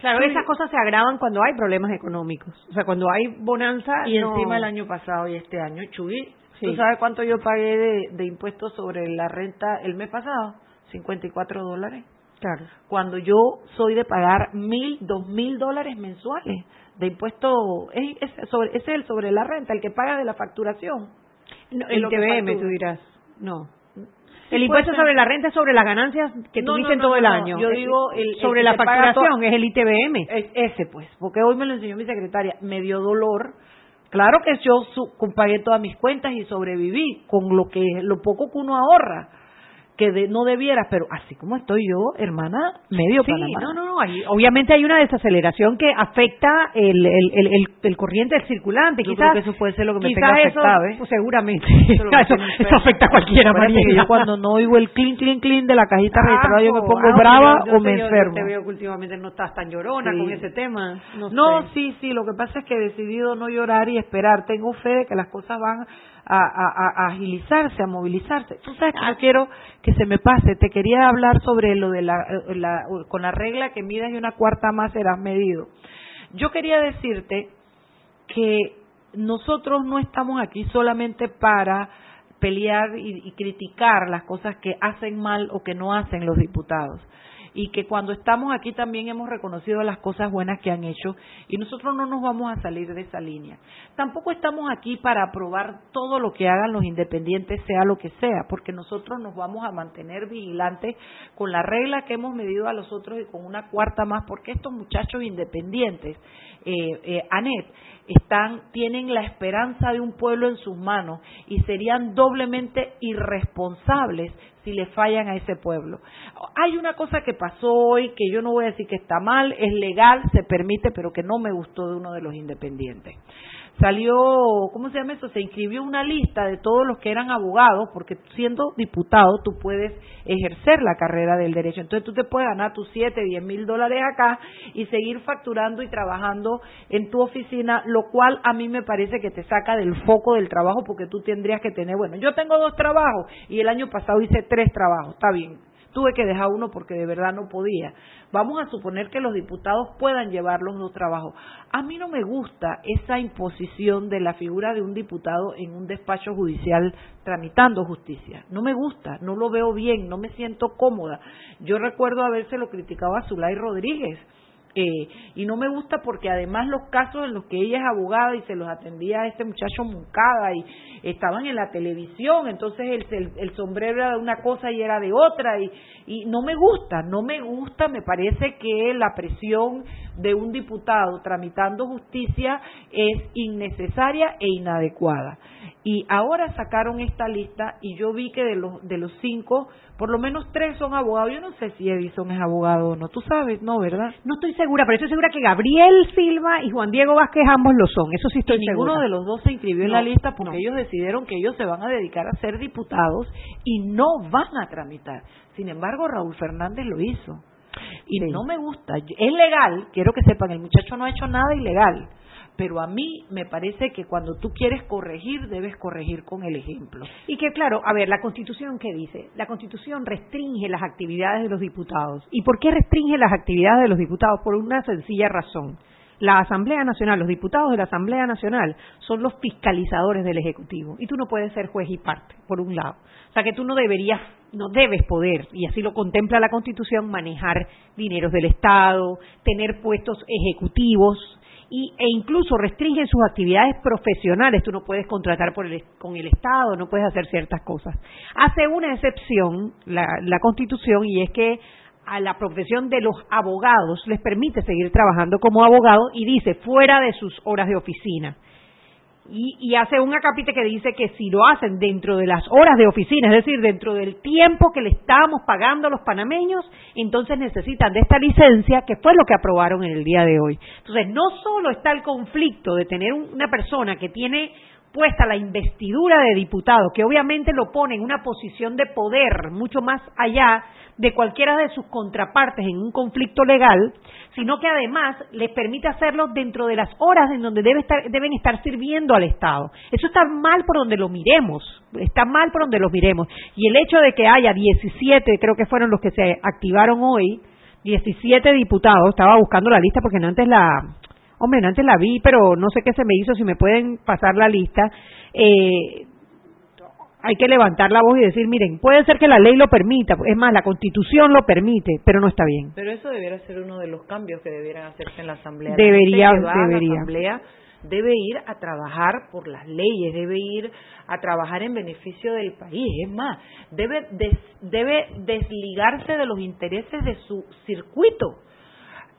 Claro, esas cosas se agravan cuando hay problemas económicos. O sea, cuando hay bonanza. Y encima el año pasado y este año, Chuy, ¿tú sabes cuánto yo pagué de, de impuestos sobre la renta el mes pasado? 54 dólares. Claro. Cuando yo soy de pagar mil, dos mil dólares mensuales de impuesto, es, es, sobre, es el sobre la renta, el que paga de la facturación. el TVM, tú dirás. No el impuesto sobre la renta es sobre las ganancias que no, tuviste todo el año. Yo digo el, sobre la facturación es el ITBM. ese pues, porque hoy me lo enseñó mi secretaria, me dio dolor. Claro que yo pagué todas mis cuentas y sobreviví con lo que lo poco que uno ahorra que no debieras, pero así como estoy yo, hermana, medio sí, No, no, no, obviamente hay una desaceleración que afecta el, el, el, el, corriente del circulante. Yo quizás creo que eso puede ser lo que me tenga afectado, ¿eh? Pues seguramente. Eso, afecta a cualquiera, María. yo cuando no oigo el clean, clean, clean de la cajita registrada, yo me pongo brava o me enfermo. Te veo que últimamente no estás tan llorona con ese tema. No, sí, sí, lo que pasa es que he decidido no llorar y esperar. Tengo fe de que las cosas van a, agilizarse, a movilizarse. Tú sabes que no quiero que se me pase. Te quería hablar sobre lo de la, la con la regla que midas y una cuarta más serás medido. Yo quería decirte que nosotros no estamos aquí solamente para pelear y, y, criticar las cosas que hacen mal o que no hacen los diputados y que cuando estamos aquí también hemos reconocido las cosas buenas que han hecho y nosotros no nos vamos a salir de esa línea. Tampoco estamos aquí para aprobar todo lo que hagan los independientes, sea lo que sea, porque nosotros nos vamos a mantener vigilantes con la regla que hemos medido a los otros y con una cuarta más, porque estos muchachos independientes, eh, eh, Anet, están, tienen la esperanza de un pueblo en sus manos y serían doblemente irresponsables si le fallan a ese pueblo. Hay una cosa que pasó hoy que yo no voy a decir que está mal, es legal, se permite, pero que no me gustó de uno de los independientes salió, ¿cómo se llama eso? Se inscribió una lista de todos los que eran abogados, porque siendo diputado tú puedes ejercer la carrera del derecho. Entonces tú te puedes ganar tus 7, 10 mil dólares acá y seguir facturando y trabajando en tu oficina, lo cual a mí me parece que te saca del foco del trabajo porque tú tendrías que tener, bueno, yo tengo dos trabajos y el año pasado hice tres trabajos, está bien, tuve que dejar uno porque de verdad no podía. Vamos a suponer que los diputados puedan llevar los dos trabajos. A mí no me gusta esa imposición de la figura de un diputado en un despacho judicial tramitando justicia. No me gusta, no lo veo bien, no me siento cómoda. Yo recuerdo habérselo criticado a Zulay Rodríguez eh, y no me gusta porque además los casos en los que ella es abogada y se los atendía a este muchacho Moncada y estaban en la televisión, entonces el, el, sombrero era de una cosa y era de otra y, y no me gusta, no me gusta, me parece que la presión de un diputado tramitando justicia es innecesaria e inadecuada. Y ahora sacaron esta lista y yo vi que de los, de los cinco, por lo menos tres son abogados. Yo no sé si Edison es abogado o no. Tú sabes, ¿no? ¿Verdad? No estoy segura, pero estoy segura que Gabriel Silva y Juan Diego Vázquez ambos lo son. Eso sí estoy y Ninguno de los dos se inscribió en la lista porque ellos decidieron que ellos se van a dedicar a ser diputados y no van a tramitar. Sin embargo, Raúl Fernández lo hizo. Y no me gusta. Es legal, quiero que sepan, el muchacho no ha hecho nada ilegal pero a mí me parece que cuando tú quieres corregir, debes corregir con el ejemplo. Y que claro, a ver, la Constitución, ¿qué dice? La Constitución restringe las actividades de los diputados. ¿Y por qué restringe las actividades de los diputados? Por una sencilla razón. La Asamblea Nacional, los diputados de la Asamblea Nacional son los fiscalizadores del Ejecutivo y tú no puedes ser juez y parte, por un lado. O sea que tú no deberías, no debes poder, y así lo contempla la Constitución, manejar dineros del Estado, tener puestos ejecutivos y, e incluso restringen sus actividades profesionales. Tú no puedes contratar por el, con el Estado, no puedes hacer ciertas cosas. Hace una excepción la, la Constitución y es que a la profesión de los abogados les permite seguir trabajando como abogado y dice fuera de sus horas de oficina. y, y hace un acápite que dice que si lo hacen dentro de las horas de oficina, es decir, dentro del tiempo que le estábamos pagando a los panameños, entonces necesitan de esta licencia, que fue lo que aprobaron en el día de hoy. Entonces, no solo está el conflicto de tener una persona que tiene puesta la investidura de diputado, que obviamente lo pone en una posición de poder mucho más allá de cualquiera de sus contrapartes en un conflicto legal, sino que además les permite hacerlo dentro de las horas en donde debe estar, deben estar sirviendo al Estado. Eso está mal por donde lo miremos, está mal por donde lo miremos. Y el hecho de que haya 17, creo que fueron los que se activaron hoy, 17 diputados, estaba buscando la lista porque no antes la, hombre, no antes la vi, pero no sé qué se me hizo, si me pueden pasar la lista. Eh, hay que levantar la voz y decir, miren, puede ser que la ley lo permita, es más, la constitución lo permite, pero no está bien. Pero eso debiera ser uno de los cambios que debieran hacerse en la Asamblea. La Debería, gente que va a la debería. Asamblea debe ir a trabajar por las leyes, debe ir a trabajar en beneficio del país. Es más, debe, des- debe desligarse de los intereses de su circuito.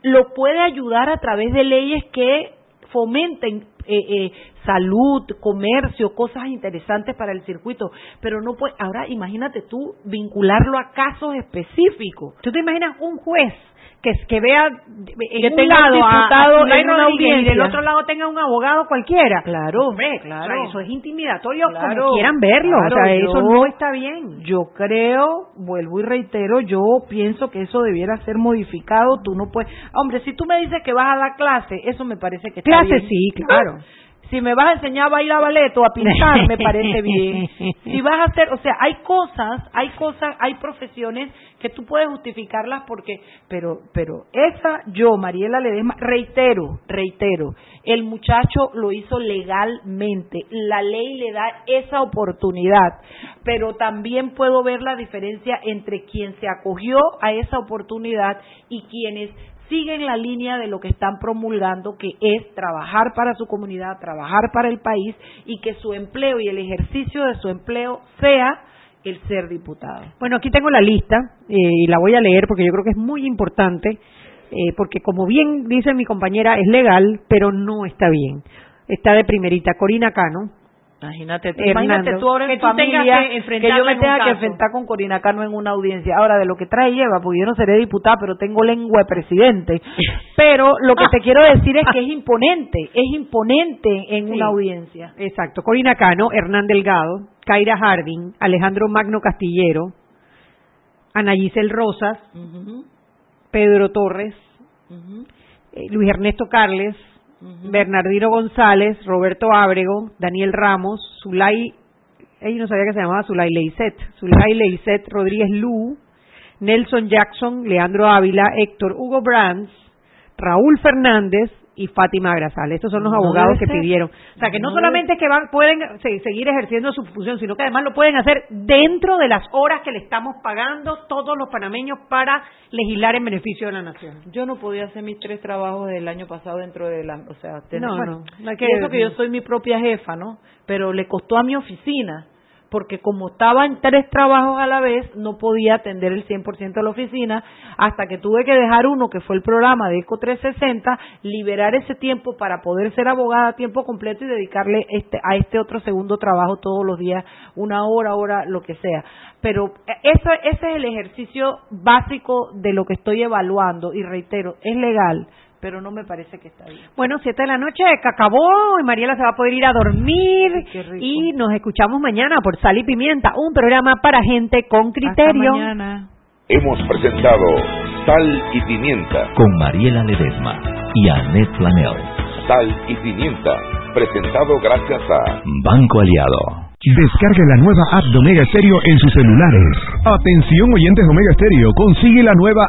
Lo puede ayudar a través de leyes que fomenten eh, eh, salud, comercio, cosas interesantes para el circuito, pero no puede, ahora imagínate tú vincularlo a casos específicos. ¿Tú te imaginas un juez que, que vea en Que un tenga lado a- diputado a Zulay en una Rodríguez y del audiencia? otro lado tenga un abogado cualquiera? Claro, Hombre, claro. o sea, eso es intimidatorio Claro, como quieran verlo, claro, o sea, eso yo- no está bien. Yo creo, vuelvo y reitero, yo pienso que eso debiera ser modificado. Tú no puedes. Hombre, si tú me dices que vas a dar clase, eso me parece que está Clase bien. sí, claro. Si me vas a enseñar a bailar ballet o a pintar, me parece bien. Si vas a hacer, o sea, hay cosas, hay cosas, hay profesiones que tú puedes justificarlas porque, pero, pero esa yo, Mariela Ledesma, reitero, reitero, el muchacho lo hizo legalmente, la ley le da esa oportunidad, pero también puedo ver la diferencia entre quien se acogió a esa oportunidad y quienes siguen la línea de lo que están promulgando, que es trabajar para su comunidad, trabajar para el país y que su empleo y el ejercicio de su empleo sea el ser diputado. Bueno, aquí tengo la lista eh, y la voy a leer porque yo creo que es muy importante, eh, porque como bien dice mi compañera, es legal, pero no está bien. Está de primerita Corina Cano. Imagínate tú, Hernando, imagínate tú ahora en que tú tengas familia que que, yo me tenga que enfrentar con Corina Cano en una audiencia. Ahora, de lo que trae lleva, porque yo no seré diputada, pero tengo lengua de presidente. Pero lo que te quiero decir es que es imponente, es imponente en Sí. una audiencia. Exacto, Corina Cano, Hernán Delgado, Kaira Harding, Alejandro Magno Castillero, Ana Giselle Rosas, Pedro Torres, eh, Luis Ernesto Carles, Bernardino González, Roberto Ábrego, Daniel Ramos, Zulay, ella no sabía que se llamaba Zulay Zulay Rodríguez Lu, Nelson Jackson, Leandro Ávila, Héctor Hugo Brands, Raúl Fernández y Fátima Grasal. Estos son los No abogados que pidieron. O sea, que no, No solamente que van, pueden se- seguir ejerciendo su función, sino que además lo pueden hacer dentro de las horas que le estamos pagando todos los panameños para legislar en beneficio de la nación. Yo no podía hacer mis tres trabajos del año pasado dentro de la, o sea, tener- No, bueno, no, que- eso que yo soy mi propia jefa, ¿no? Pero le costó a mi oficina, porque como estaba en tres trabajos a la vez, no podía atender el 100% de la oficina, hasta que tuve que dejar uno, que fue el programa de ECO 360, liberar ese tiempo para poder ser abogada a tiempo completo y dedicarle este, a este otro segundo trabajo todos los días, una hora, hora, lo que sea. Pero eso, ese es el ejercicio básico de lo que estoy evaluando, y reitero, es legal, pero no me parece que está bien. Bueno, siete de la noche, que acabó, y Mariela se va a poder ir a dormir, qué rico. y nos escuchamos mañana por Sal y Pimienta, un programa para gente con criterio. Hasta mañana. Hemos presentado Sal y Pimienta. Con Mariela Ledesma y Annette Flanell. Sal y Pimienta. Presentado gracias a Banco Aliado. Descargue la nueva app de Omega Stereo en sus celulares. Atención oyentes de Omega Stereo, consigue la nueva